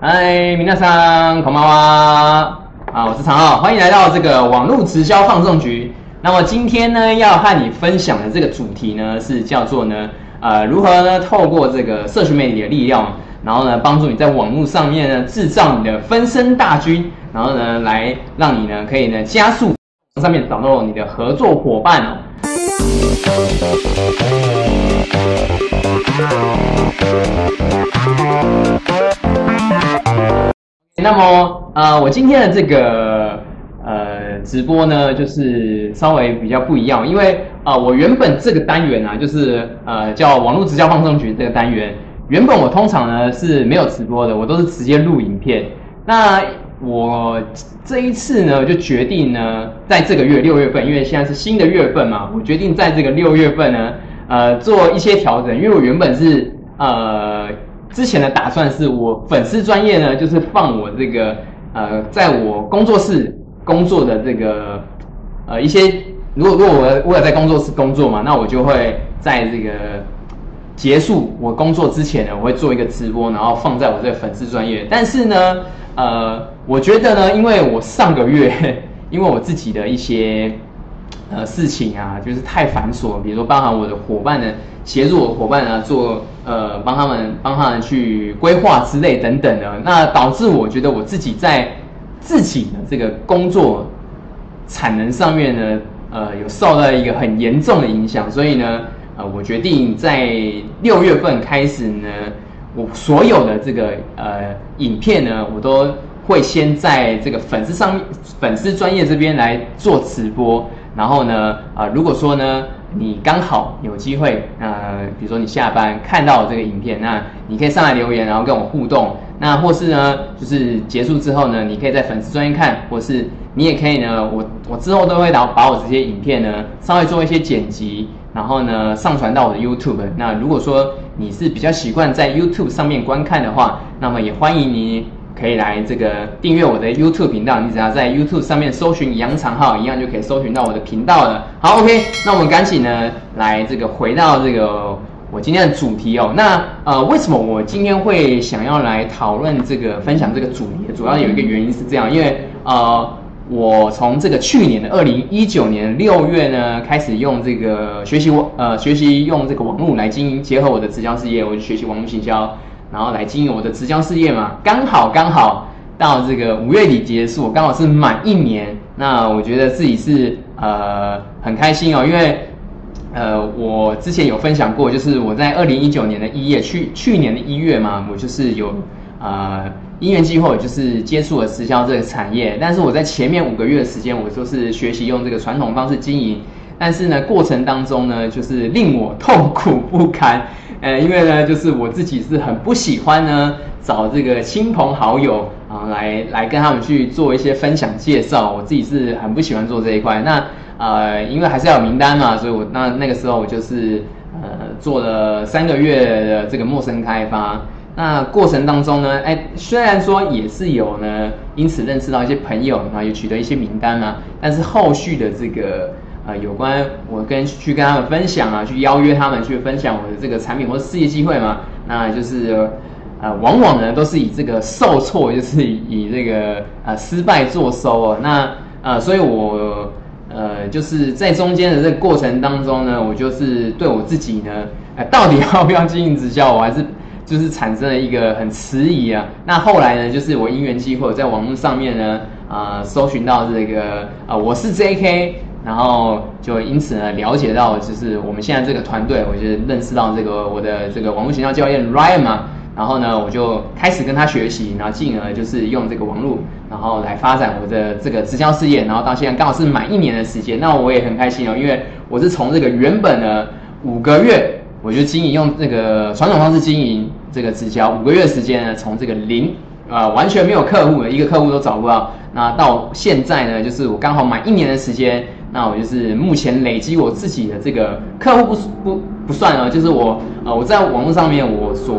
嗨，皆さんこんばんは。啊，我是常浩，欢迎来到这个网络直销放送局。那么今天呢，要和你分享的这个主题呢，是叫做呢，呃，如何呢透过这个社群媒体的力量，然后呢，帮助你在网络上面呢制造你的分身大军，然后呢，来让你呢可以呢加速 上面找到你的合作伙伴哦。那么，呃，我今天的这个呃直播呢，就是稍微比较不一样，因为啊，我原本这个单元啊，就是呃叫网络直销放送局这个单元，原本我通常呢是没有直播的，我都是直接录影片。那我这一次呢，就决定呢，在这个月六月份，因为现在是新的月份嘛，我决定在这个六月份呢，呃，做一些调整，因为我原本是呃。之前的打算是我粉丝专业呢，就是放我这个呃，在我工作室工作的这个呃一些，如果如果我我有在工作室工作嘛，那我就会在这个结束我工作之前呢，我会做一个直播，然后放在我这个粉丝专业。但是呢，呃，我觉得呢，因为我上个月 因为我自己的一些。呃，事情啊，就是太繁琐，比如说包含我的伙伴呢，协助我伙伴啊做呃，帮他们帮他们去规划之类等等的，那导致我觉得我自己在自己的这个工作产能上面呢，呃，有受到一个很严重的影响，所以呢，呃，我决定在六月份开始呢，我所有的这个呃影片呢，我都会先在这个粉丝上面粉丝专业这边来做直播。然后呢，啊，如果说呢，你刚好有机会，呃，比如说你下班看到这个影片，那你可以上来留言，然后跟我互动。那或是呢，就是结束之后呢，你可以在粉丝专业看，或是你也可以呢，我我之后都会把把我这些影片呢，稍微做一些剪辑，然后呢，上传到我的 YouTube。那如果说你是比较习惯在 YouTube 上面观看的话，那么也欢迎你。可以来这个订阅我的 YouTube 频道，你只要在 YouTube 上面搜寻杨长浩，一样就可以搜寻到我的频道了。好，OK，那我们赶紧呢来这个回到这个我今天的主题哦。那呃，为什么我今天会想要来讨论这个分享这个主题？主要有一个原因是这样，因为呃，我从这个去年的二零一九年六月呢开始用这个学习网呃学习用这个网络来经营，结合我的直销事业，我就学习网络营销。然后来经营我的直销事业嘛，刚好刚好到这个五月底结束，刚好是满一年。那我觉得自己是呃很开心哦，因为呃我之前有分享过，就是我在二零一九年的一月，去去年的一月嘛，我就是有呃因缘机会，就是接触了直销这个产业。但是我在前面五个月的时间，我都是学习用这个传统方式经营，但是呢过程当中呢，就是令我痛苦不堪。呃，因为呢，就是我自己是很不喜欢呢，找这个亲朋好友啊，来来跟他们去做一些分享介绍。我自己是很不喜欢做这一块。那呃，因为还是要有名单嘛，所以我那那个时候我就是呃做了三个月的这个陌生开发。那过程当中呢，哎，虽然说也是有呢，因此认识到一些朋友，然后也取得一些名单啊，但是后续的这个。呃，有关我跟去跟他们分享啊，去邀约他们去分享我的这个产品或者事业机会嘛，那就是呃，往往呢都是以这个受挫，就是以这个呃失败作收哦。那呃，所以我呃就是在中间的这个过程当中呢，我就是对我自己呢，呃，到底要不要经营直销，我还是就是产生了一个很迟疑啊。那后来呢，就是我因缘机会在网络上面呢，啊，搜寻到这个啊，我是 J.K。然后就因此呢，了解到就是我们现在这个团队，我就认识到这个我的这个网络形象教练 Ryan 嘛，然后呢，我就开始跟他学习，然后进而就是用这个网络，然后来发展我的这个直销事业，然后到现在刚好是满一年的时间，那我也很开心哦，因为我是从这个原本的五个月，我就经营用这个传统方式经营这个直销，五个月时间呢，从这个零啊完全没有客户，一个客户都找不到，那到现在呢，就是我刚好满一年的时间。那我就是目前累积我自己的这个客户不不不算啊，就是我呃我在网络上面我所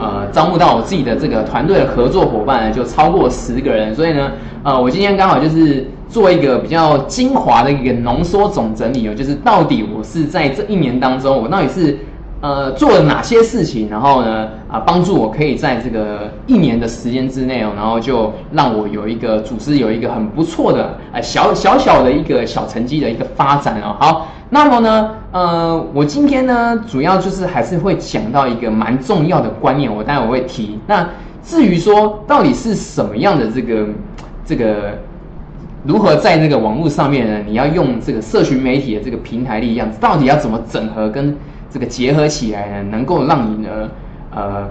呃招募到我自己的这个团队的合作伙伴呢就超过十个人，所以呢呃我今天刚好就是做一个比较精华的一个浓缩总整理哦，就是到底我是在这一年当中我到底是呃做了哪些事情，然后呢啊帮助我可以在这个一年的时间之内哦，然后就让我有一个组织有一个很不错的呃小小小的一个小成绩的一个发展哦。好，那么呢呃我今天呢主要就是还是会讲到一个蛮重要的观念，我待会会提。那至于说到底是什么样的这个这个。如何在那个网络上面呢？你要用这个社群媒体的这个平台力量，到底要怎么整合跟这个结合起来呢？能够让你呢，呃，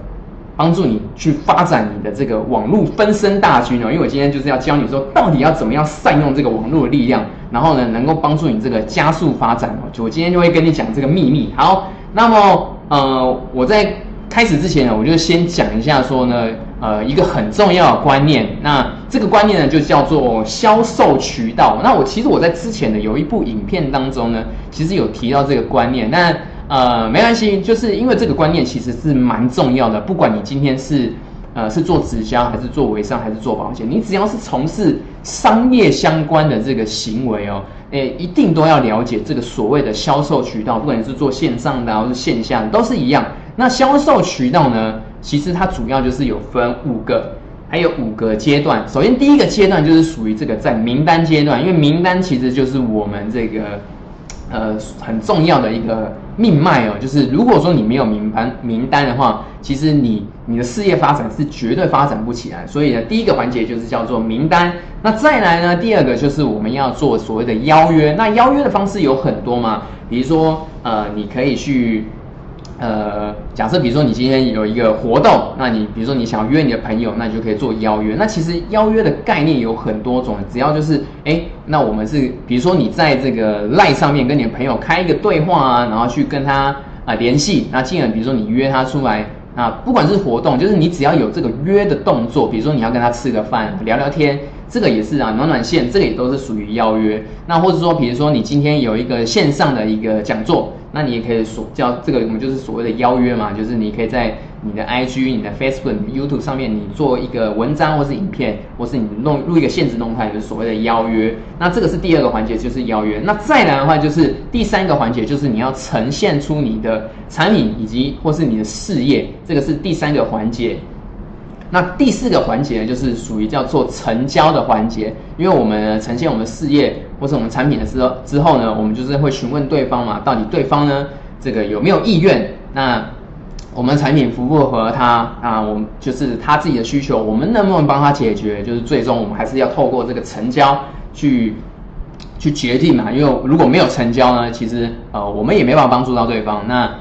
帮助你去发展你的这个网络分身大军哦。因为我今天就是要教你说，到底要怎么样善用这个网络的力量，然后呢，能够帮助你这个加速发展哦。就我今天就会跟你讲这个秘密。好，那么呃，我在开始之前呢，我就先讲一下说呢。呃，一个很重要的观念，那这个观念呢，就叫做销售渠道。那我其实我在之前的有一部影片当中呢，其实有提到这个观念。那呃，没关系，就是因为这个观念其实是蛮重要的。不管你今天是呃是做直销，还是做微商，还是做保险，你只要是从事商业相关的这个行为哦，诶，一定都要了解这个所谓的销售渠道。不管你是做线上的，还是线下的，都是一样。那销售渠道呢？其实它主要就是有分五个，还有五个阶段。首先第一个阶段就是属于这个在名单阶段，因为名单其实就是我们这个呃很重要的一个命脉哦。就是如果说你没有名单名单的话，其实你你的事业发展是绝对发展不起来。所以呢，第一个环节就是叫做名单。那再来呢，第二个就是我们要做所谓的邀约。那邀约的方式有很多嘛，比如说呃，你可以去。呃，假设比如说你今天有一个活动，那你比如说你想要约你的朋友，那你就可以做邀约。那其实邀约的概念有很多种，只要就是哎，那我们是比如说你在这个赖上面跟你的朋友开一个对话啊，然后去跟他啊联系，那进而比如说你约他出来，啊不管是活动，就是你只要有这个约的动作，比如说你要跟他吃个饭聊聊天，这个也是啊，暖暖线，这个也都是属于邀约。那或者说比如说你今天有一个线上的一个讲座。那你也可以所叫这个，我们就是所谓的邀约嘛，就是你可以在你的 IG、你的 Facebook、YouTube 上面，你做一个文章或是影片，或是你弄录一个限制动态，就是所谓的邀约。那这个是第二个环节，就是邀约。那再来的话，就是第三个环节，就是你要呈现出你的产品以及或是你的事业，这个是第三个环节。那第四个环节呢，就是属于叫做成交的环节，因为我们呈现我们事业或是我们产品的时候之后呢，我们就是会询问对方嘛，到底对方呢这个有没有意愿？那我们产品符不符合他啊？我们就是他自己的需求，我们能不能帮他解决？就是最终我们还是要透过这个成交去去决定嘛，因为如果没有成交呢，其实呃我们也没办法帮助到对方。那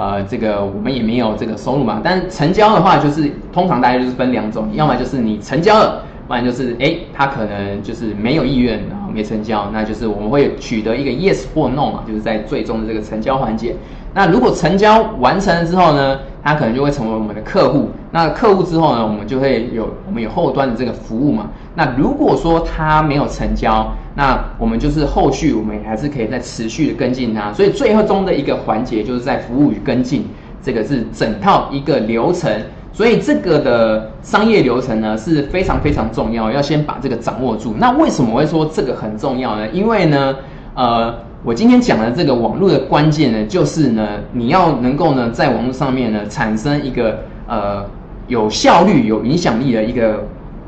呃，这个我们也没有这个收入嘛，但成交的话，就是通常大家就是分两种，要么就是你成交了，不然就是哎，他可能就是没有意愿，然后没成交，那就是我们会取得一个 yes 或 no 嘛，就是在最终的这个成交环节。那如果成交完成了之后呢，他可能就会成为我们的客户。那客户之后呢，我们就会有我们有后端的这个服务嘛。那如果说他没有成交，那我们就是后续我们还是可以再持续的跟进他。所以最后中的一个环节就是在服务与跟进，这个是整套一个流程。所以这个的商业流程呢是非常非常重要，要先把这个掌握住。那为什么会说这个很重要呢？因为呢，呃。我今天讲的这个网络的关键呢，就是呢，你要能够呢，在网络上面呢，产生一个呃有效率、有影响力的一个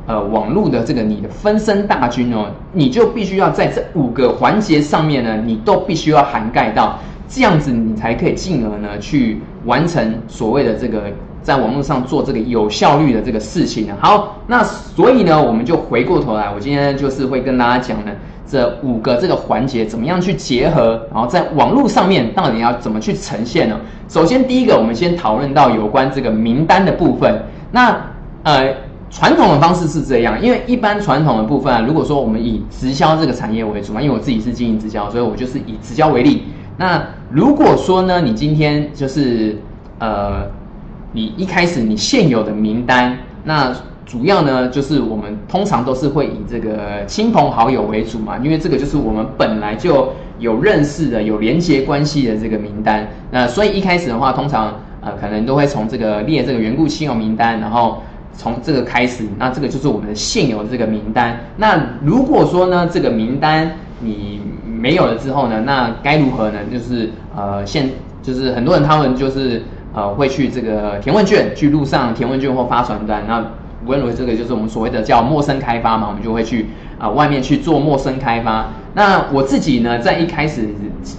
呃网络的这个你的分身大军哦，你就必须要在这五个环节上面呢，你都必须要涵盖到，这样子你才可以进而呢去完成所谓的这个在网络上做这个有效率的这个事情。好，那所以呢，我们就回过头来，我今天就是会跟大家讲呢。这五个这个环节怎么样去结合？然后在网络上面到底要怎么去呈现呢？首先，第一个我们先讨论到有关这个名单的部分。那呃，传统的方式是这样，因为一般传统的部分啊，如果说我们以直销这个产业为主嘛，因为我自己是经营直销，所以我就是以直销为例。那如果说呢，你今天就是呃，你一开始你现有的名单，那主要呢，就是我们通常都是会以这个亲朋好友为主嘛，因为这个就是我们本来就有认识的、有连接关系的这个名单。那所以一开始的话，通常呃可能都会从这个列这个缘故亲友名单，然后从这个开始。那这个就是我们的现有的这个名单。那如果说呢，这个名单你没有了之后呢，那该如何呢？就是呃现就是很多人他们就是呃会去这个填问卷，去路上填问卷或发传单。那我认为，这个就是我们所谓的叫陌生开发嘛，我们就会去啊外面去做陌生开发。那我自己呢，在一开始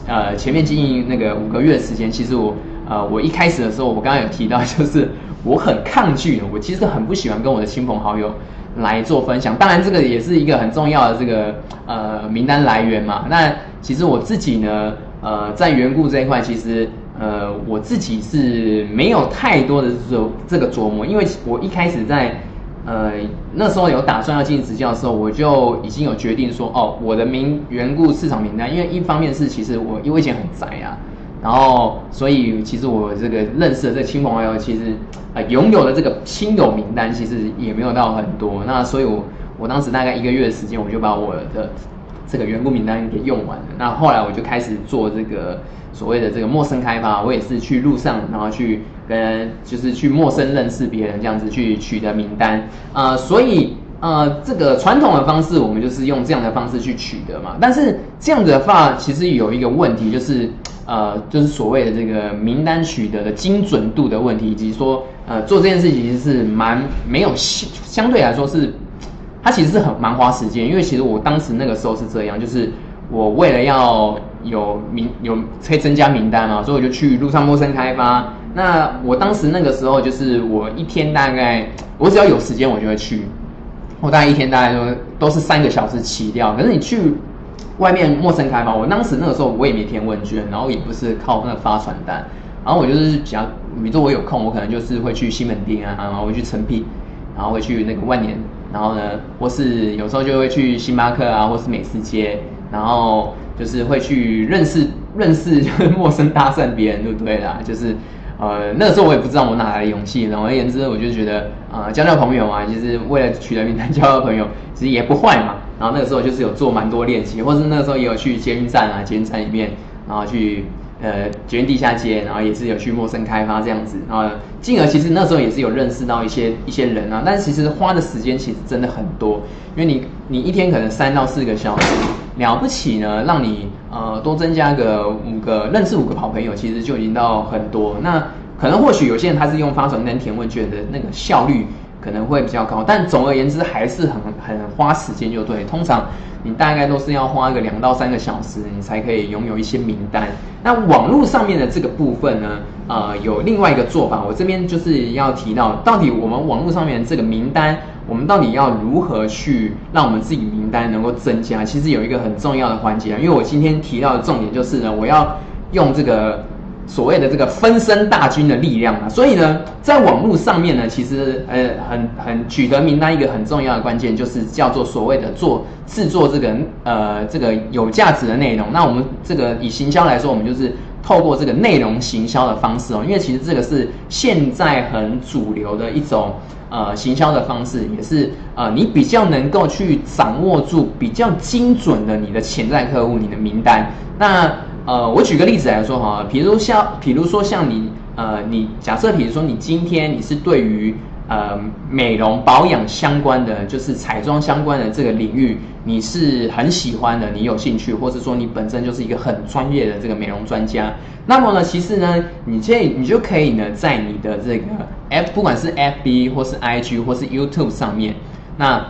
呃前面经营那个五个月的时间，其实我呃我一开始的时候，我刚刚有提到，就是我很抗拒，我其实很不喜欢跟我的亲朋好友来做分享。当然，这个也是一个很重要的这个呃名单来源嘛。那其实我自己呢，呃在缘故这一块，其实呃我自己是没有太多的这种这个琢磨，因为我一开始在。呃，那时候有打算要进行执教的时候，我就已经有决定说，哦，我的名缘故市场名单，因为一方面是其实我因为以前很宅啊，然后所以其实我这个认识的这亲朋好友，其实呃拥有的这个亲友名单其实也没有到很多，那所以我我当时大概一个月的时间，我就把我的这个缘故名单给用完了。那后来我就开始做这个所谓的这个陌生开发，我也是去路上，然后去。跟就是去陌生认识别人这样子去取得名单啊，所以呃这个传统的方式我们就是用这样的方式去取得嘛。但是这样子的话，其实有一个问题就是呃就是所谓的这个名单取得的精准度的问题，以及说呃做这件事情是蛮没有相相对来说是它其实是很蛮花时间，因为其实我当时那个时候是这样，就是我为了要有名有可以增加名单嘛，所以我就去路上陌生开发。那我当时那个时候就是我一天大概，我只要有时间我就会去，我大概一天大概都都是三个小时起掉。可是你去外面陌生开发，我当时那个时候我也没填问卷，然后也不是靠那个发传单，然后我就是比较，比如说我有空，我可能就是会去西门町啊，然后会去诚品，然后会去那个万年，然后呢，或是有时候就会去星巴克啊，或是美食街，然后就是会去认识认识，就是陌生搭讪别人，对不对啦？就是。呃，那个时候我也不知道我哪来的勇气。总而言之，我就觉得，啊，交交朋友嘛，就是为了取得名单交交朋友，其实也不坏嘛。然后那个时候就是有做蛮多练习，或是那个时候也有去捷运站啊，捷运站里面，然后去呃捷运地下街，然后也是有去陌生开发这样子。然后进而其实那时候也是有认识到一些一些人啊，但其实花的时间其实真的很多，因为你你一天可能三到四个小时，了不起呢，让你。呃，多增加个五个认识五个好朋友，其实就已经到很多。那可能或许有些人他是用发传单填问卷的那个效率可能会比较高，但总而言之还是很很花时间，就对。通常你大概都是要花个两到三个小时，你才可以拥有一些名单。那网络上面的这个部分呢，呃，有另外一个做法，我这边就是要提到，到底我们网络上面这个名单。我们到底要如何去让我们自己名单能够增加？其实有一个很重要的环节，因为我今天提到的重点就是呢，我要用这个所谓的这个分身大军的力量啊。所以呢，在网络上面呢，其实呃很很取得名单一个很重要的关键就是叫做所谓的做制作这个呃这个有价值的内容。那我们这个以行销来说，我们就是透过这个内容行销的方式哦，因为其实这个是现在很主流的一种。呃，行销的方式也是呃，你比较能够去掌握住比较精准的你的潜在客户，你的名单。那呃，我举个例子来说哈，比如像，比如说像你呃，你假设比如说你今天你是对于。呃，美容保养相关的，就是彩妆相关的这个领域，你是很喜欢的，你有兴趣，或者说你本身就是一个很专业的这个美容专家。那么呢，其实呢，你这你就可以呢，在你的这个 F，不管是 FB 或是 IG 或是 YouTube 上面，那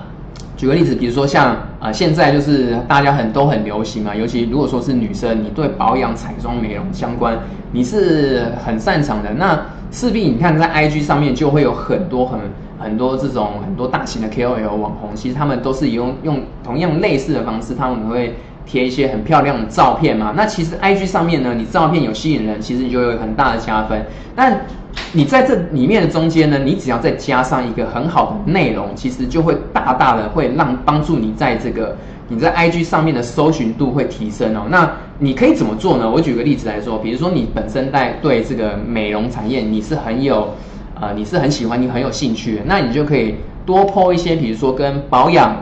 举个例子，比如说像啊，现在就是大家很都很流行嘛，尤其如果说是女生，你对保养、彩妆、美容相关，你是很擅长的，那。势必你看在 IG 上面就会有很多很很多这种很多大型的 KOL 网红，其实他们都是用用同样类似的方式，他们会贴一些很漂亮的照片嘛。那其实 IG 上面呢，你照片有吸引人，其实你就有很大的加分。但你在这里面的中间呢，你只要再加上一个很好的内容，其实就会大大的会让帮助你在这个。你在 IG 上面的搜寻度会提升哦。那你可以怎么做呢？我举个例子来说，比如说你本身在对这个美容产业你是很有，呃，你是很喜欢，你很有兴趣，那你就可以多 po 一些，比如说跟保养、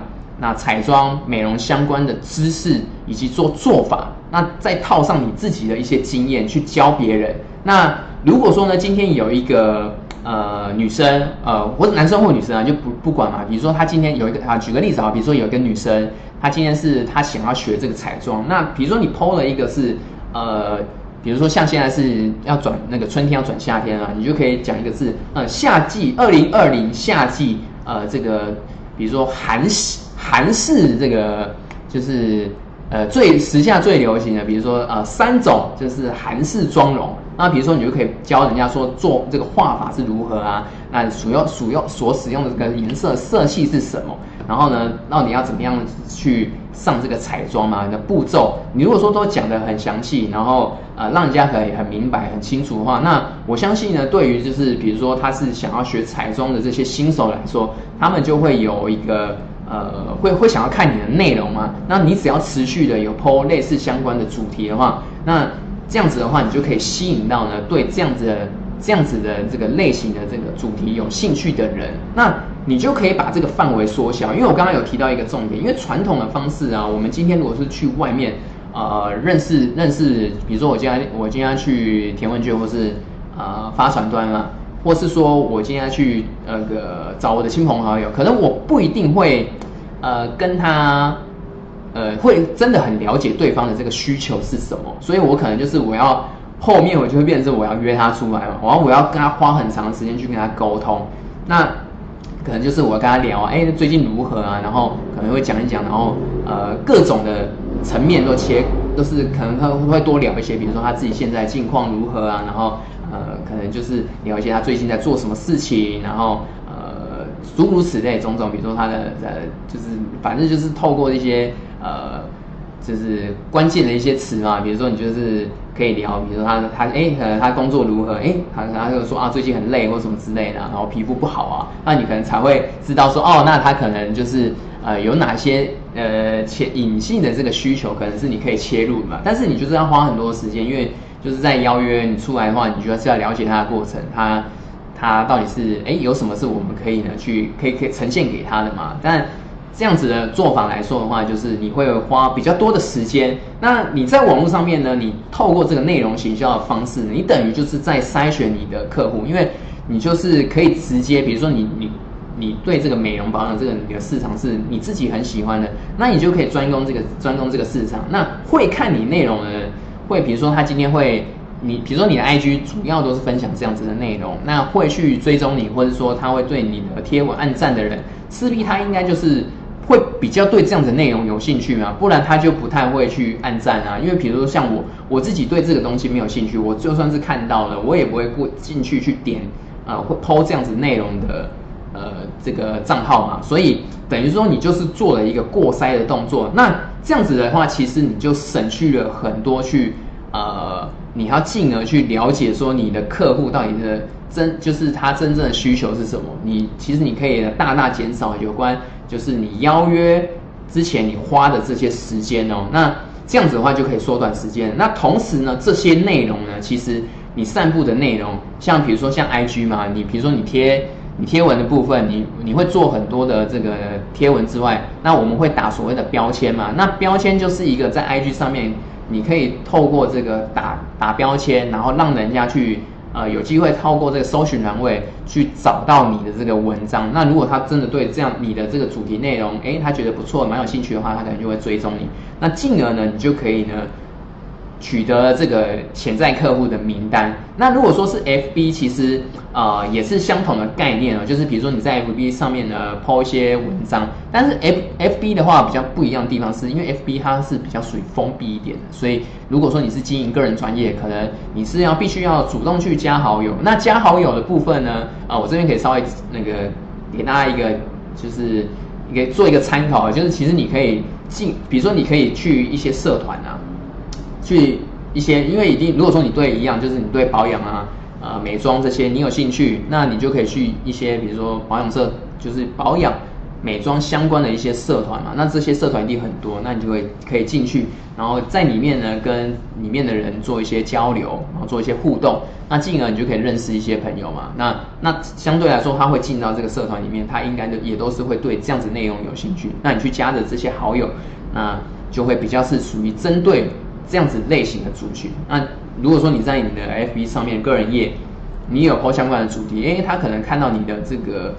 那彩妆、美容相关的知识以及做做法，那再套上你自己的一些经验去教别人。那如果说呢，今天有一个。呃，女生，呃，或者男生或女生啊，就不不管嘛。比如说，他今天有一个啊，举个例子啊，比如说有一个女生，她今天是她想要学这个彩妆。那比如说你 PO 了一个是，呃，比如说像现在是要转那个春天要转夏天啊，你就可以讲一个字，呃，夏季二零二零夏季，呃，这个比如说韩式韩式这个就是呃最时下最流行的，比如说呃三种就是韩式妆容，那比如说你就可以教人家说做这个画法是如何啊，那主要主要所使用的这个颜色色系是什么？然后呢，到底要怎么样去上这个彩妆嘛？的步骤，你如果说都讲得很详细，然后呃让人家可以很明白、很清楚的话，那我相信呢，对于就是比如说他是想要学彩妆的这些新手来说，他们就会有一个呃会会想要看你的内容吗。那你只要持续的有 PO 类似相关的主题的话，那这样子的话，你就可以吸引到呢对这样子的这样子的这个类型的这个主题有兴趣的人。那你就可以把这个范围缩小，因为我刚刚有提到一个重点，因为传统的方式啊，我们今天如果是去外面，呃，认识认识，比如说我今天我今天去填问卷，或是呃发传单嘛，或是说我今天去那个找我的亲朋好友，可能我不一定会呃跟他呃会真的很了解对方的这个需求是什么，所以我可能就是我要后面我就会变成我要约他出来嘛，然后我要跟他花很长时间去跟他沟通，那。可能就是我跟他聊，哎，最近如何啊？然后可能会讲一讲，然后呃，各种的层面都切，都是可能他会多聊一些，比如说他自己现在境况如何啊？然后呃，可能就是聊一些他最近在做什么事情，然后呃，诸如此类种种，比如说他的呃，就是反正就是透过一些呃。就是关键的一些词嘛，比如说你就是可以聊，比如说他他哎，可能他工作如何，哎，他他就说啊最近很累或什么之类的，然后皮肤不好啊，那你可能才会知道说哦，那他可能就是呃有哪些呃潜隐性的这个需求，可能是你可以切入的嘛。但是你就是要花很多时间，因为就是在邀约你出来的话，你就要是要了解他的过程，他他到底是哎有什么是我们可以呢去可以可以呈现给他的嘛？但这样子的做法来说的话，就是你会花比较多的时间。那你在网络上面呢？你透过这个内容行销的方式，你等于就是在筛选你的客户，因为你就是可以直接，比如说你你你对这个美容保养这个你的市场是你自己很喜欢的，那你就可以专攻这个专攻这个市场。那会看你内容的人，会比如说他今天会你，比如说你的 IG 主要都是分享这样子的内容，那会去追踪你，或者说他会对你的贴文按赞的人，势必他应该就是。会比较对这样的内容有兴趣嘛？不然他就不太会去按赞啊。因为比如说像我，我自己对这个东西没有兴趣，我就算是看到了，我也不会过进去去点，呃，会抛这样子内容的，呃，这个账号嘛。所以等于说你就是做了一个过筛的动作。那这样子的话，其实你就省去了很多去，呃，你要进而去了解说你的客户到底是真，就是他真正的需求是什么。你其实你可以大大减少有关。就是你邀约之前你花的这些时间哦，那这样子的话就可以缩短时间。那同时呢，这些内容呢，其实你散布的内容，像比如说像 IG 嘛，你比如说你贴贴文的部分，你你会做很多的这个贴文之外，那我们会打所谓的标签嘛。那标签就是一个在 IG 上面，你可以透过这个打打标签，然后让人家去。呃，有机会透过这个搜寻栏位去找到你的这个文章。那如果他真的对这样你的这个主题内容，诶，他觉得不错，蛮有兴趣的话，他可能就会追踪你。那进而呢，你就可以呢。取得这个潜在客户的名单。那如果说是 FB，其实呃也是相同的概念哦，就是比如说你在 FB 上面呢抛一些文章，但是 F FB 的话比较不一样的地方是，因为 FB 它是比较属于封闭一点的，所以如果说你是经营个人专业，可能你是要必须要主动去加好友。那加好友的部分呢，啊我这边可以稍微那个给大家一个就是给做一个参考，就是其实你可以进，比如说你可以去一些社团啊。去一些，因为一定如果说你对一样，就是你对保养啊、呃美妆这些你有兴趣，那你就可以去一些，比如说保养社，就是保养美妆相关的一些社团嘛。那这些社团一定很多，那你就会可以进去，然后在里面呢跟里面的人做一些交流，然后做一些互动，那进而你就可以认识一些朋友嘛。那那相对来说，他会进到这个社团里面，他应该就也都是会对这样子内容有兴趣。那你去加的这些好友，那就会比较是属于针对。这样子类型的族群，那如果说你在你的 FB 上面个人页，你有 po 相关的主题，因为他可能看到你的这个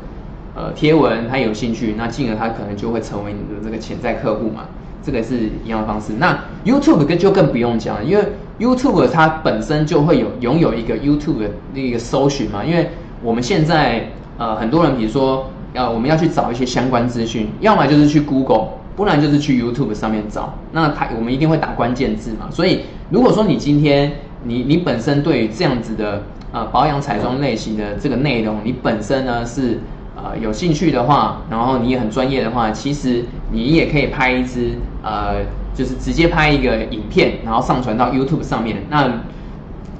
呃贴文，他有兴趣，那进而他可能就会成为你的这个潜在客户嘛，这个是一样的方式。那 YouTube 就更不用讲，因为 YouTube 它本身就会有拥有一个 YouTube 的那个搜寻嘛，因为我们现在呃很多人，比如说要我们要去找一些相关资讯，要么就是去 Google，不然就是去 YouTube 上面找。那他我们一定会打关键字嘛，所以如果说你今天你你本身对于这样子的呃保养彩妆类型的这个内容，你本身呢是呃有兴趣的话，然后你也很专业的话，其实你也可以拍一支呃。就是直接拍一个影片，然后上传到 YouTube 上面。那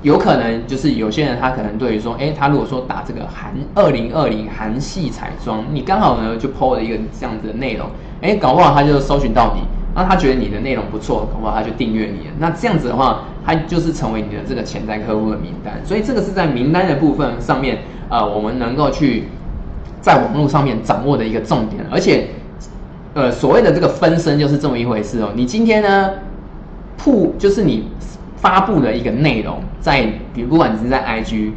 有可能就是有些人他可能对于说，哎，他如果说打这个韩二零二零韩系彩妆，你刚好呢就 PO 了一个这样子的内容，哎，搞不好他就搜寻到你，那他觉得你的内容不错，搞不好他就订阅你。那这样子的话，他就是成为你的这个潜在客户的名单。所以这个是在名单的部分上面，呃，我们能够去在网络上面掌握的一个重点，而且。呃，所谓的这个分身就是这么一回事哦。你今天呢，铺就是你发布的一个内容，在比如不管你是在 IG，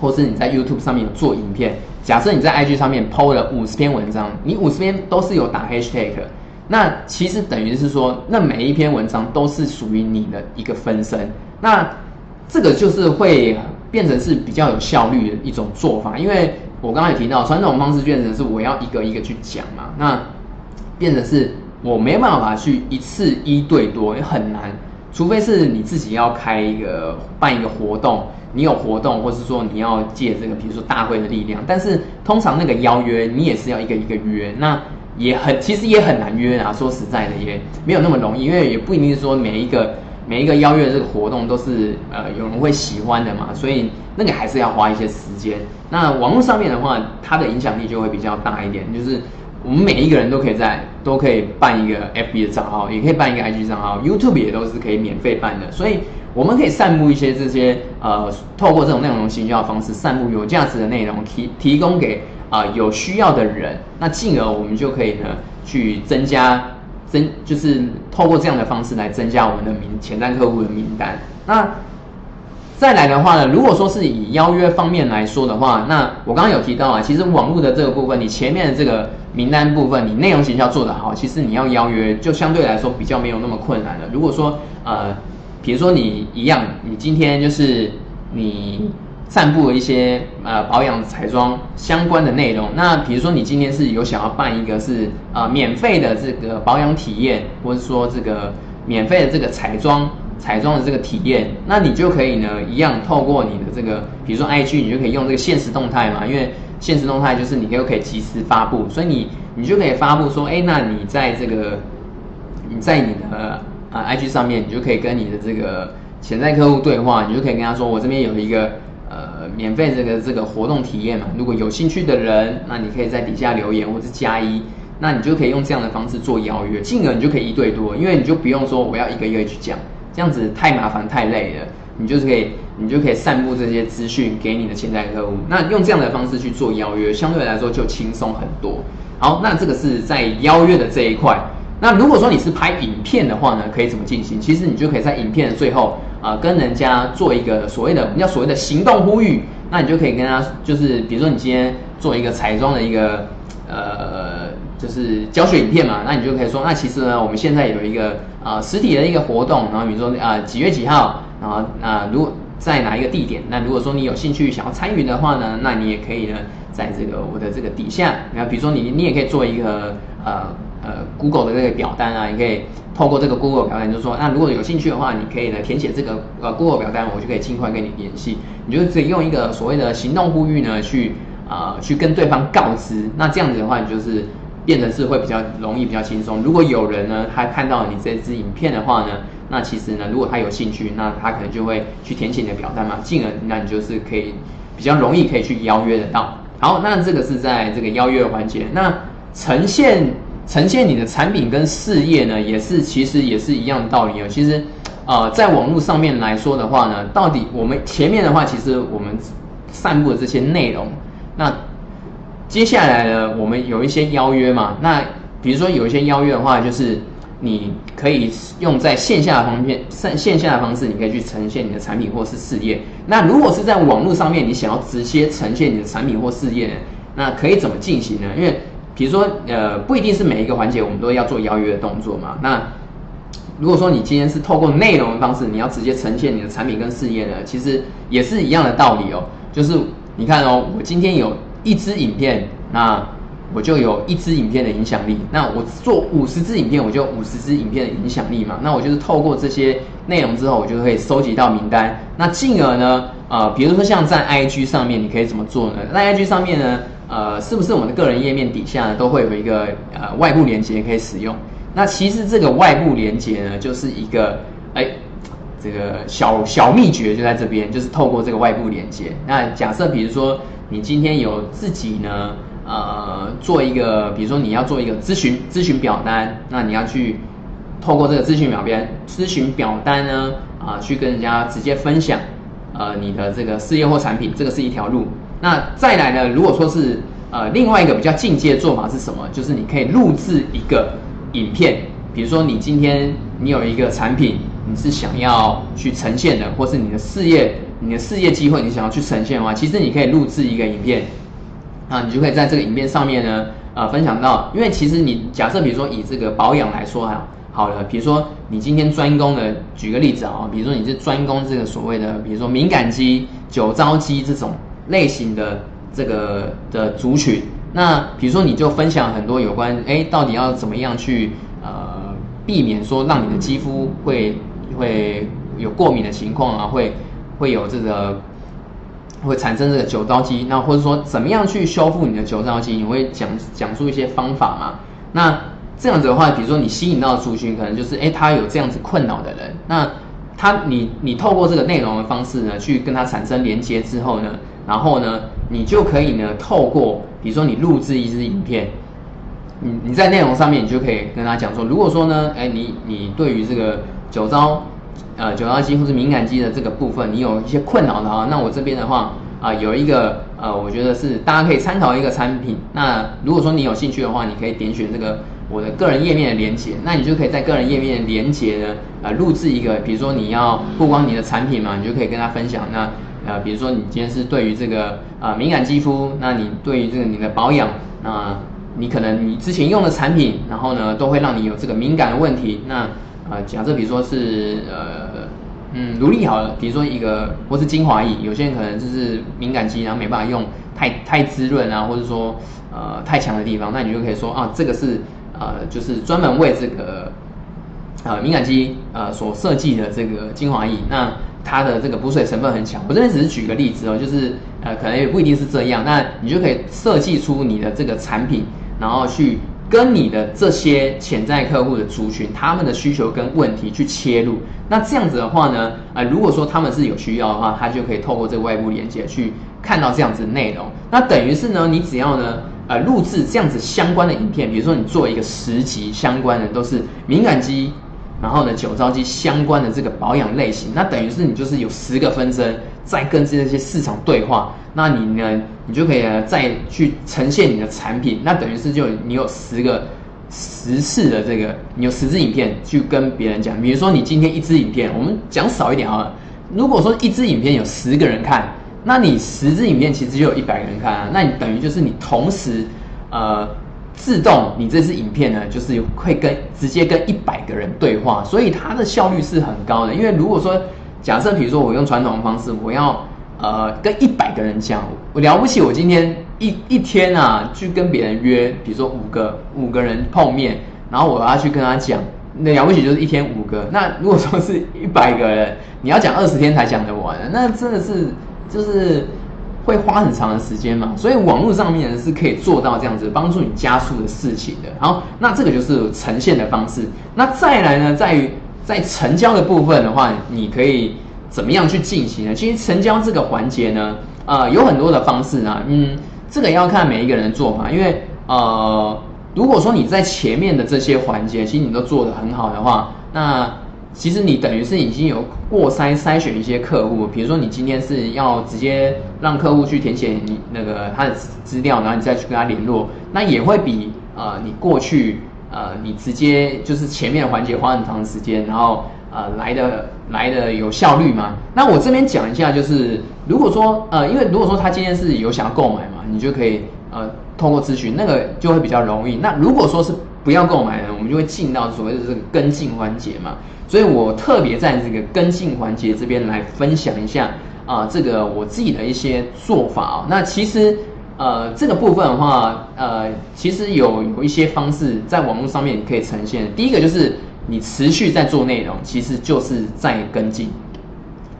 或是你在 YouTube 上面有做影片，假设你在 IG 上面 PO 了五十篇文章，你五十篇都是有打 Hashtag，那其实等于是说，那每一篇文章都是属于你的一个分身。那这个就是会变成是比较有效率的一种做法，因为我刚才提到，传统方式变成是我要一个一个去讲嘛，那。变成是我没办法去一次一对多，也很难，除非是你自己要开一个办一个活动，你有活动，或是说你要借这个，比如说大会的力量，但是通常那个邀约你也是要一个一个约，那也很其实也很难约啊。说实在的，也没有那么容易，因为也不一定是说每一个每一个邀约这个活动都是呃有人会喜欢的嘛，所以那个还是要花一些时间。那网络上面的话，它的影响力就会比较大一点，就是。我们每一个人都可以在都可以办一个 FB 的账号，也可以办一个 IG 账号，YouTube 也都是可以免费办的。所以我们可以散布一些这些呃，透过这种内容行销的方式，散布有价值的内容，提提供给啊有需要的人。那进而我们就可以呢去增加增，就是透过这样的方式来增加我们的名潜在客户的名单。那再来的话呢，如果说是以邀约方面来说的话，那我刚刚有提到啊，其实网络的这个部分，你前面的这个名单部分，你内容形销做得好，其实你要邀约就相对来说比较没有那么困难了。如果说呃，比如说你一样，你今天就是你散布了一些呃保养彩妆相关的内容，那比如说你今天是有想要办一个是呃免费的这个保养体验，或者说这个免费的这个彩妆。彩妆的这个体验，那你就可以呢，一样透过你的这个，比如说 IG，你就可以用这个现实动态嘛，因为现实动态就是你又可以及时发布，所以你你就可以发布说，哎，那你在这个你在你的啊 IG 上面，你就可以跟你的这个潜在客户对话，你就可以跟他说，我这边有一个呃免费这个这个活动体验嘛，如果有兴趣的人，那你可以在底下留言或者加一，那你就可以用这样的方式做邀约，进而你就可以一对多，因为你就不用说我要一个一个去讲。这样子太麻烦太累了，你就是可以，你就可以散布这些资讯给你的潜在客户。那用这样的方式去做邀约，相对来说就轻松很多。好，那这个是在邀约的这一块。那如果说你是拍影片的话呢，可以怎么进行？其实你就可以在影片的最后啊，跟人家做一个所谓的我们，叫所谓的行动呼吁。那你就可以跟他，就是比如说你今天做一个彩妆的一个呃。就是教学影片嘛，那你就可以说，那其实呢，我们现在有一个呃实体的一个活动，然后比如说啊几月几号，然后啊如果在哪一个地点，那如果说你有兴趣想要参与的话呢，那你也可以呢在这个我的这个底下，那比如说你你也可以做一个呃呃 Google 的这个表单啊，你可以透过这个 Google 表单，就说那如果有兴趣的话，你可以呢填写这个呃 Google 表单，我就可以尽快跟你联系，你就可以用一个所谓的行动呼吁呢去啊去跟对方告知，那这样子的话，你就是。变成是会比较容易、比较轻松。如果有人呢，他看到你这支影片的话呢，那其实呢，如果他有兴趣，那他可能就会去填写你的表单嘛，进而那你就是可以比较容易可以去邀约得到。好，那这个是在这个邀约环节。那呈现呈现你的产品跟事业呢，也是其实也是一样的道理哦。其实，呃，在网络上面来说的话呢，到底我们前面的话，其实我们散布的这些内容，那。接下来呢，我们有一些邀约嘛。那比如说有一些邀约的话，就是你可以用在线下的方面，线线下的方式，你可以去呈现你的产品或是事业。那如果是在网络上面，你想要直接呈现你的产品或事业，那可以怎么进行呢？因为比如说，呃，不一定是每一个环节我们都要做邀约的动作嘛。那如果说你今天是透过内容的方式，你要直接呈现你的产品跟事业呢，其实也是一样的道理哦。就是你看哦，我今天有一支影片，那我就有一支影片的影响力。那我做五十支影片，我就五十支影片的影响力嘛。那我就是透过这些内容之后，我就可以收集到名单。那进而呢，呃，比如说像在 IG 上面，你可以怎么做呢？在 IG 上面呢，呃，是不是我们的个人页面底下呢，都会有一个呃外部连接可以使用？那其实这个外部连接呢，就是一个哎，这个小小秘诀就在这边，就是透过这个外部连接。那假设比如说你今天有自己呢，呃，做一个，比如说你要做一个咨询咨询表单，那你要去透过这个咨询表边咨询表单呢，啊，去跟人家直接分享，呃，你的这个事业或产品，这个是一条路。那再来呢，如果说是呃另外一个比较进阶的做法是什么？就是你可以录制一个。影片，比如说你今天你有一个产品，你是想要去呈现的，或是你的事业，你的事业机会，你想要去呈现的话，其实你可以录制一个影片，啊，你就可以在这个影片上面呢，呃，分享到，因为其实你假设比如说以这个保养来说哈，好了，比如说你今天专攻的，举个例子啊，比如说你是专攻这个所谓的，比如说敏感肌、酒糟肌这种类型的这个的族群。那比如说，你就分享很多有关，哎，到底要怎么样去呃避免说让你的肌肤会会有过敏的情况啊，会会有这个会产生这个酒糟肌，那或者说怎么样去修复你的酒糟肌，你会讲讲述一些方法嘛？那这样子的话，比如说你吸引到的族群可能就是哎，他有这样子困扰的人，那他你你透过这个内容的方式呢，去跟他产生连接之后呢？然后呢，你就可以呢，透过比如说你录制一支影片，你你在内容上面，你就可以跟他讲说，如果说呢，哎，你你对于这个酒糟，呃，酒糟肌或是敏感肌的这个部分，你有一些困扰的话，那我这边的话啊，有一个呃，我觉得是大家可以参考一个产品。那如果说你有兴趣的话，你可以点选这个我的个人页面的连接，那你就可以在个人页面的连接呢，呃，录制一个，比如说你要曝光你的产品嘛，你就可以跟他分享那。呃，比如说你今天是对于这个啊敏感肌肤，那你对于这个你的保养，那你可能你之前用的产品，然后呢都会让你有这个敏感的问题。那呃，假设比如说是呃嗯乳力好了，比如说一个或是精华液，有些人可能就是敏感肌，然后没办法用太太滋润啊，或者说呃太强的地方，那你就可以说啊这个是呃就是专门为这个呃敏感肌呃所设计的这个精华液，那。它的这个补水成分很强，我这边只是举个例子哦，就是呃，可能也不一定是这样，那你就可以设计出你的这个产品，然后去跟你的这些潜在客户的族群，他们的需求跟问题去切入。那这样子的话呢，呃，如果说他们是有需要的话，他就可以透过这个外部连接去看到这样子的内容。那等于是呢，你只要呢，呃，录制这样子相关的影片，比如说你做一个十级相关的，都是敏感肌。然后呢，酒糟肌相关的这个保养类型，那等于是你就是有十个分身再跟这些市场对话，那你呢，你就可以再去呈现你的产品，那等于是就你有十个十次的这个，你有十支影片去跟别人讲，比如说你今天一支影片，我们讲少一点啊，如果说一支影片有十个人看，那你十支影片其实就有一百个人看啊，那你等于就是你同时，呃。自动，你这支影片呢，就是会跟直接跟一百个人对话，所以它的效率是很高的。因为如果说假设，比如说我用传统的方式，我要呃跟一百个人讲，我了不起，我今天一一天啊去跟别人约，比如说五个五个人碰面，然后我要去跟他讲，那了不起就是一天五个。那如果说是一百个人，你要讲二十天才讲得完，那真的是就是。会花很长的时间嘛，所以网络上面是可以做到这样子帮助你加速的事情的。好，那这个就是呈现的方式。那再来呢，在于在成交的部分的话，你可以怎么样去进行呢？其实成交这个环节呢，呃，有很多的方式啊，嗯，这个要看每一个人的做法。因为呃，如果说你在前面的这些环节，其实你都做得很好的话，那其实你等于是已经有过筛筛选一些客户，比如说你今天是要直接让客户去填写你那个他的资料，然后你再去跟他联络，那也会比呃你过去呃你直接就是前面的环节花很长时间，然后呃来的来的有效率嘛。那我这边讲一下，就是如果说呃因为如果说他今天是有想要购买嘛，你就可以呃通过咨询那个就会比较容易。那如果说是不要购买呢，我们就会进到所谓的这个跟进环节嘛。所以我特别在这个跟进环节这边来分享一下啊，这个我自己的一些做法啊。那其实呃这个部分的话，呃其实有有一些方式在网络上面可以呈现。第一个就是你持续在做内容，其实就是在跟进。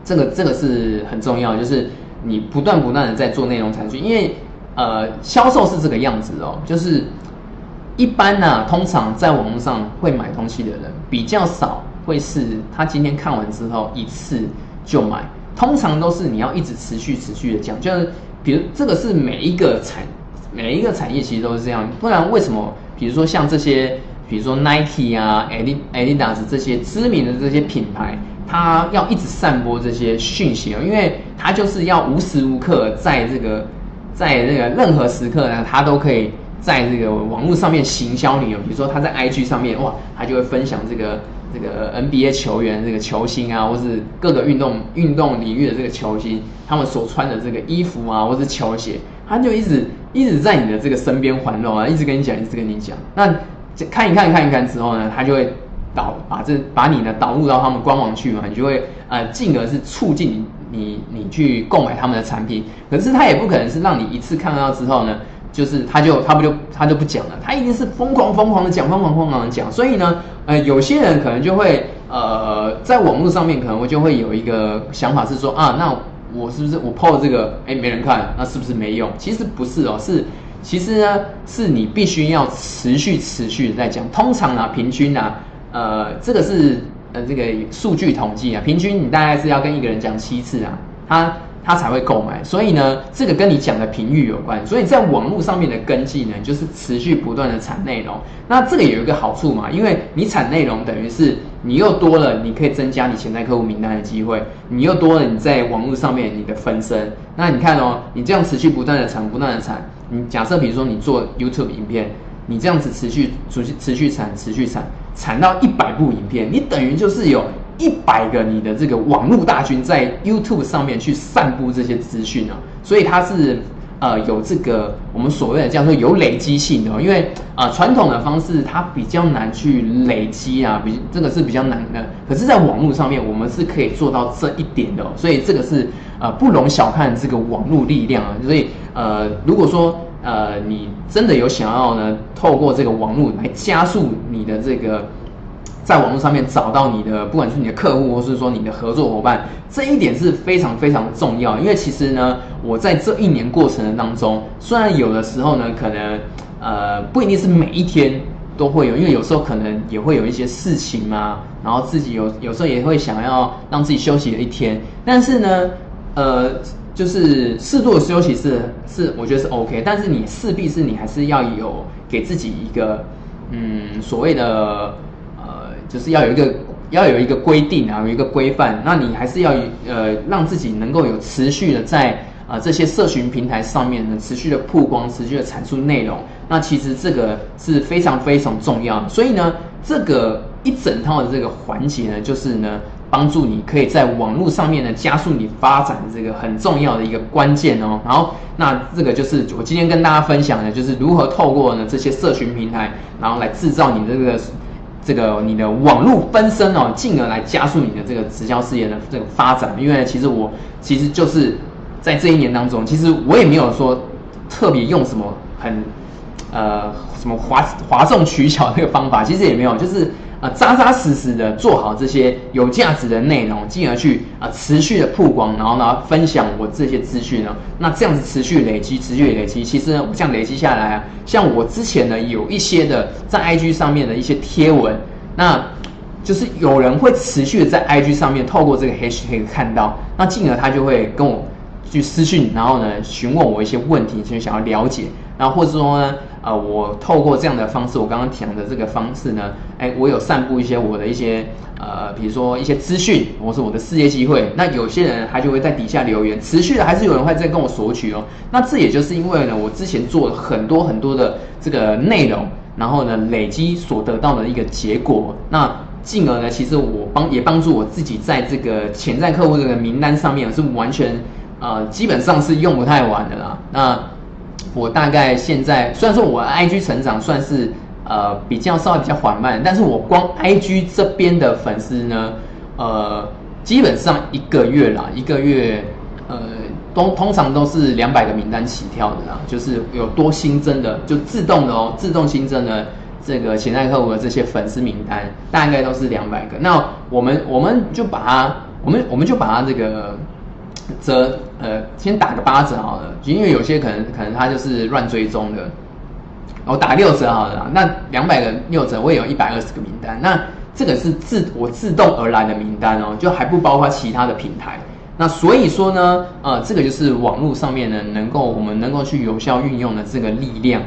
这个这个是很重要，就是你不断不断的在做内容产出，因为呃销售是这个样子哦，就是一般呢，通常在网络上会买东西的人比较少，会是他今天看完之后一次就买，通常都是你要一直持续持续的讲，就是比如这个是每一个产每一个产业其实都是这样，不然为什么？比如说像这些，比如说 Nike 啊、Adidas 这些知名的这些品牌。它要一直散播这些讯息哦，因为它就是要无时无刻在这个，在这个任何时刻呢，他都可以在这个网络上面行销你哦。比如说他在 IG 上面，哇，他就会分享这个这个 NBA 球员这个球星啊，或是各个运动运动领域的这个球星，他们所穿的这个衣服啊，或是球鞋，他就一直一直在你的这个身边环绕啊，一直跟你讲，一直跟你讲。那看一看看一看之后呢，他就会。导把这把你呢导入到他们官网去嘛，你就会呃进而是促进你你你去购买他们的产品。可是他也不可能是让你一次看到之后呢，就是他就他不就他就不讲了，他一定是疯狂疯狂的讲，疯狂疯狂的讲。所以呢，呃，有些人可能就会呃在网络上面可能我就会有一个想法是说啊，那我是不是我 PO 这个哎没人看，那是不是没用？其实不是哦，是其实呢是你必须要持续持续的在讲。通常呢，平均呢。呃，这个是呃这个数据统计啊，平均你大概是要跟一个人讲七次啊，他他才会购买。所以呢，这个跟你讲的频率有关。所以在网络上面的根基呢，就是持续不断的产内容。那这个有一个好处嘛，因为你产内容，等于是你又多了，你可以增加你潜在客户名单的机会，你又多了你在网络上面你的分身。那你看哦，你这样持续不断的产，不断的产，你假设比如说你做 YouTube 影片。你这样子持续、持续、持续产、持续产，产到一百部影片，你等于就是有一百个你的这个网络大军在 YouTube 上面去散布这些资讯啊，所以它是呃有这个我们所谓的叫做有累积性的，因为啊传统的方式它比较难去累积啊，比这个是比较难的，可是在网络上面我们是可以做到这一点的，所以这个是呃不容小看这个网络力量啊，所以呃如果说。呃，你真的有想要呢？透过这个网络来加速你的这个，在网络上面找到你的，不管是你的客户，或是说你的合作伙伴，这一点是非常非常重要。因为其实呢，我在这一年过程的当中，虽然有的时候呢，可能呃不一定是每一天都会有，因为有时候可能也会有一些事情嘛，然后自己有有时候也会想要让自己休息一天，但是呢，呃。就是适度的休息是是，我觉得是 OK，但是你势必是你还是要有给自己一个嗯所谓的，就是要有一个要有一个规定啊，有一个规范，那你还是要呃让自己能够有持续的在啊这些社群平台上面呢持续的曝光，持续的产出内容，那其实这个是非常非常重要的，所以呢，这个一整套的这个环节呢，就是呢。帮助你可以在网络上面呢加速你发展的这个很重要的一个关键哦。然后，那这个就是我今天跟大家分享的，就是如何透过呢这些社群平台，然后来制造你这个这个你的网络分身哦，进而来加速你的这个直销事业的这个发展。因为其实我其实就是在这一年当中，其实我也没有说特别用什么很呃什么哗哗众取巧这个方法，其实也没有，就是。扎扎实实的做好这些有价值的内容，进而去啊持续的曝光，然后呢分享我这些资讯呢，那这样子持续累积，持续累积，其实呢，这样累积下来啊，像我之前呢有一些的在 IG 上面的一些贴文，那就是有人会持续的在 IG 上面透过这个 H 可以看到，那进而他就会跟我去私讯，然后呢询问我一些问题，就想要了解。然后或者说呢，呃，我透过这样的方式，我刚刚讲的这个方式呢，哎，我有散布一些我的一些呃，比如说一些资讯，或是我的事业机会。那有些人他就会在底下留言，持续的还是有人会在跟我索取哦。那这也就是因为呢，我之前做了很多很多的这个内容，然后呢累积所得到的一个结果。那进而呢，其实我帮也帮助我自己在这个潜在客户这个名单上面是完全呃，基本上是用不太完的啦。那我大概现在虽然说我 IG 成长算是呃比较稍微比较缓慢，但是我光 IG 这边的粉丝呢，呃，基本上一个月啦，一个月，呃，通通常都是两百个名单起跳的啦，就是有多新增的，就自动的哦，自动新增的这个潜在客户的这些粉丝名单，大概都是两百个。那我们我们就把它，我们我们就把它这个折，呃，先打个八折好了，因为有些可能可能他就是乱追踪的。我打六折好了，那两百个六折，我也有一百二十个名单。那这个是自我自动而来的名单哦，就还不包括其他的平台。那所以说呢，呃，这个就是网络上面呢，能够我们能够去有效运用的这个力量。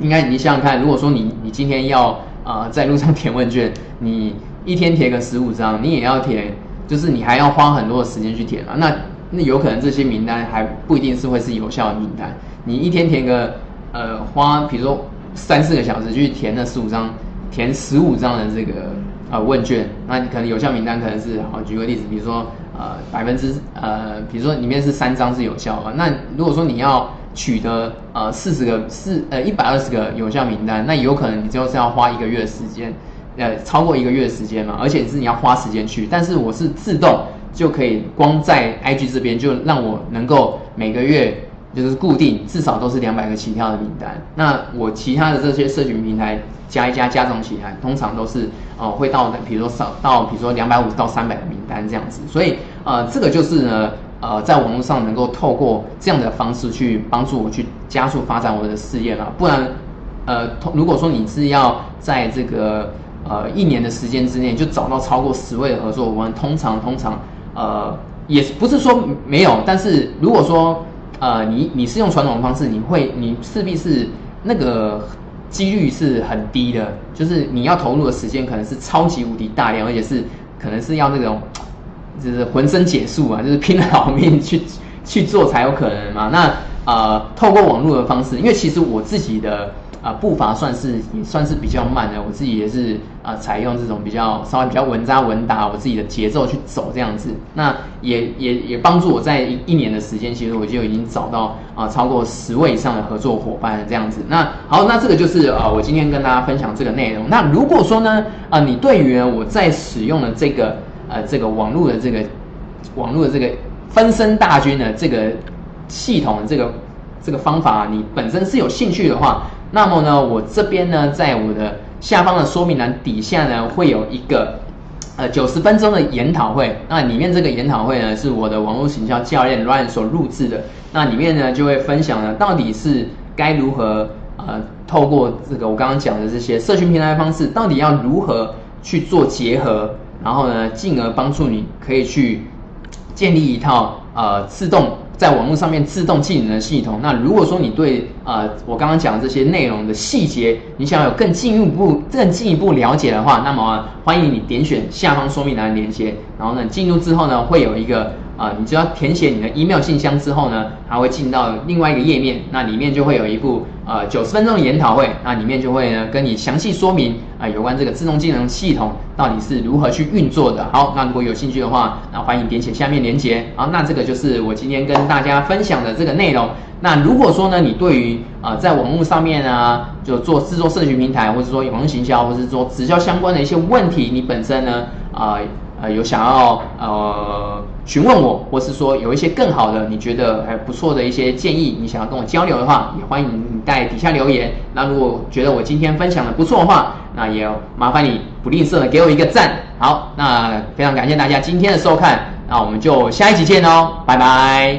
应该你想想看，如果说你你今天要呃在路上填问卷，你一天填个十五张，你也要填，就是你还要花很多的时间去填啊。那那有可能这些名单还不一定是会是有效的名单，你一天填个。呃，花比如说三四个小时去填那十五张，填十五张的这个呃问卷，那你可能有效名单可能是好，举个例子，比如说呃百分之呃，比如说里面是三张是有效的，那如果说你要取得呃四十个四呃一百二十个有效名单，那有可能你最后是要花一个月的时间，呃超过一个月的时间嘛，而且是你要花时间去，但是我是自动就可以光在 IG 这边就让我能够每个月。就是固定，至少都是两百个起跳的名单。那我其他的这些社群平台加一加加总起来，通常都是呃会到，比如说上到比如说两百五到三百个名单这样子。所以呃这个就是呢呃在网络上能够透过这样的方式去帮助我去加速发展我的事业了。不然呃如果说你是要在这个呃一年的时间之内就找到超过十位的合作伙伴，通常通常呃也不是说没有，但是如果说呃，你你是用传统的方式，你会你势必是那个几率是很低的，就是你要投入的时间可能是超级无敌大量，而且是可能是要那种就是浑身解数啊，就是拼了老命去去做才有可能嘛。那呃，透过网络的方式，因为其实我自己的。啊，步伐算是也算是比较慢的，我自己也是啊，采用这种比较稍微比较稳扎稳打，我自己的节奏去走这样子，那也也也帮助我在一一年的时间，其实我就已经找到啊超过十位以上的合作伙伴这样子。那好，那这个就是啊，我今天跟大家分享这个内容。那如果说呢，啊，你对于我在使用的这个呃这个网络的这个网络的这个分身大军的这个系统的这个这个方法，你本身是有兴趣的话。那么呢，我这边呢，在我的下方的说明栏底下呢，会有一个呃九十分钟的研讨会。那里面这个研讨会呢，是我的网络行销教练 Ryan 所录制的。那里面呢，就会分享呢，到底是该如何呃，透过这个我刚刚讲的这些社群平台方式，到底要如何去做结合，然后呢，进而帮助你可以去建立一套呃自动。在网络上面自动进人的系统。那如果说你对呃我刚刚讲的这些内容的细节，你想有更进一步、更进一步了解的话，那么欢迎你点选下方说明栏链接，然后呢进入之后呢会有一个。啊，你只要填写你的 email 信箱之后呢，它会进到另外一个页面，那里面就会有一部呃九十分钟的研讨会，那里面就会呢跟你详细说明啊有关这个自动技能系统到底是如何去运作的。好，那如果有兴趣的话，那欢迎点写下面链接。好，那这个就是我今天跟大家分享的这个内容。那如果说呢，你对于啊在网络上面啊就做制作社群平台，或者说网络行销，或者是说直销相关的一些问题，你本身呢啊。呃，有想要呃询问我，或是说有一些更好的，你觉得还不错的一些建议，你想要跟我交流的话，也欢迎你在底下留言。那如果觉得我今天分享的不错的话，那也麻烦你不吝啬的给我一个赞。好，那非常感谢大家今天的收看，那我们就下一集见哦，拜拜。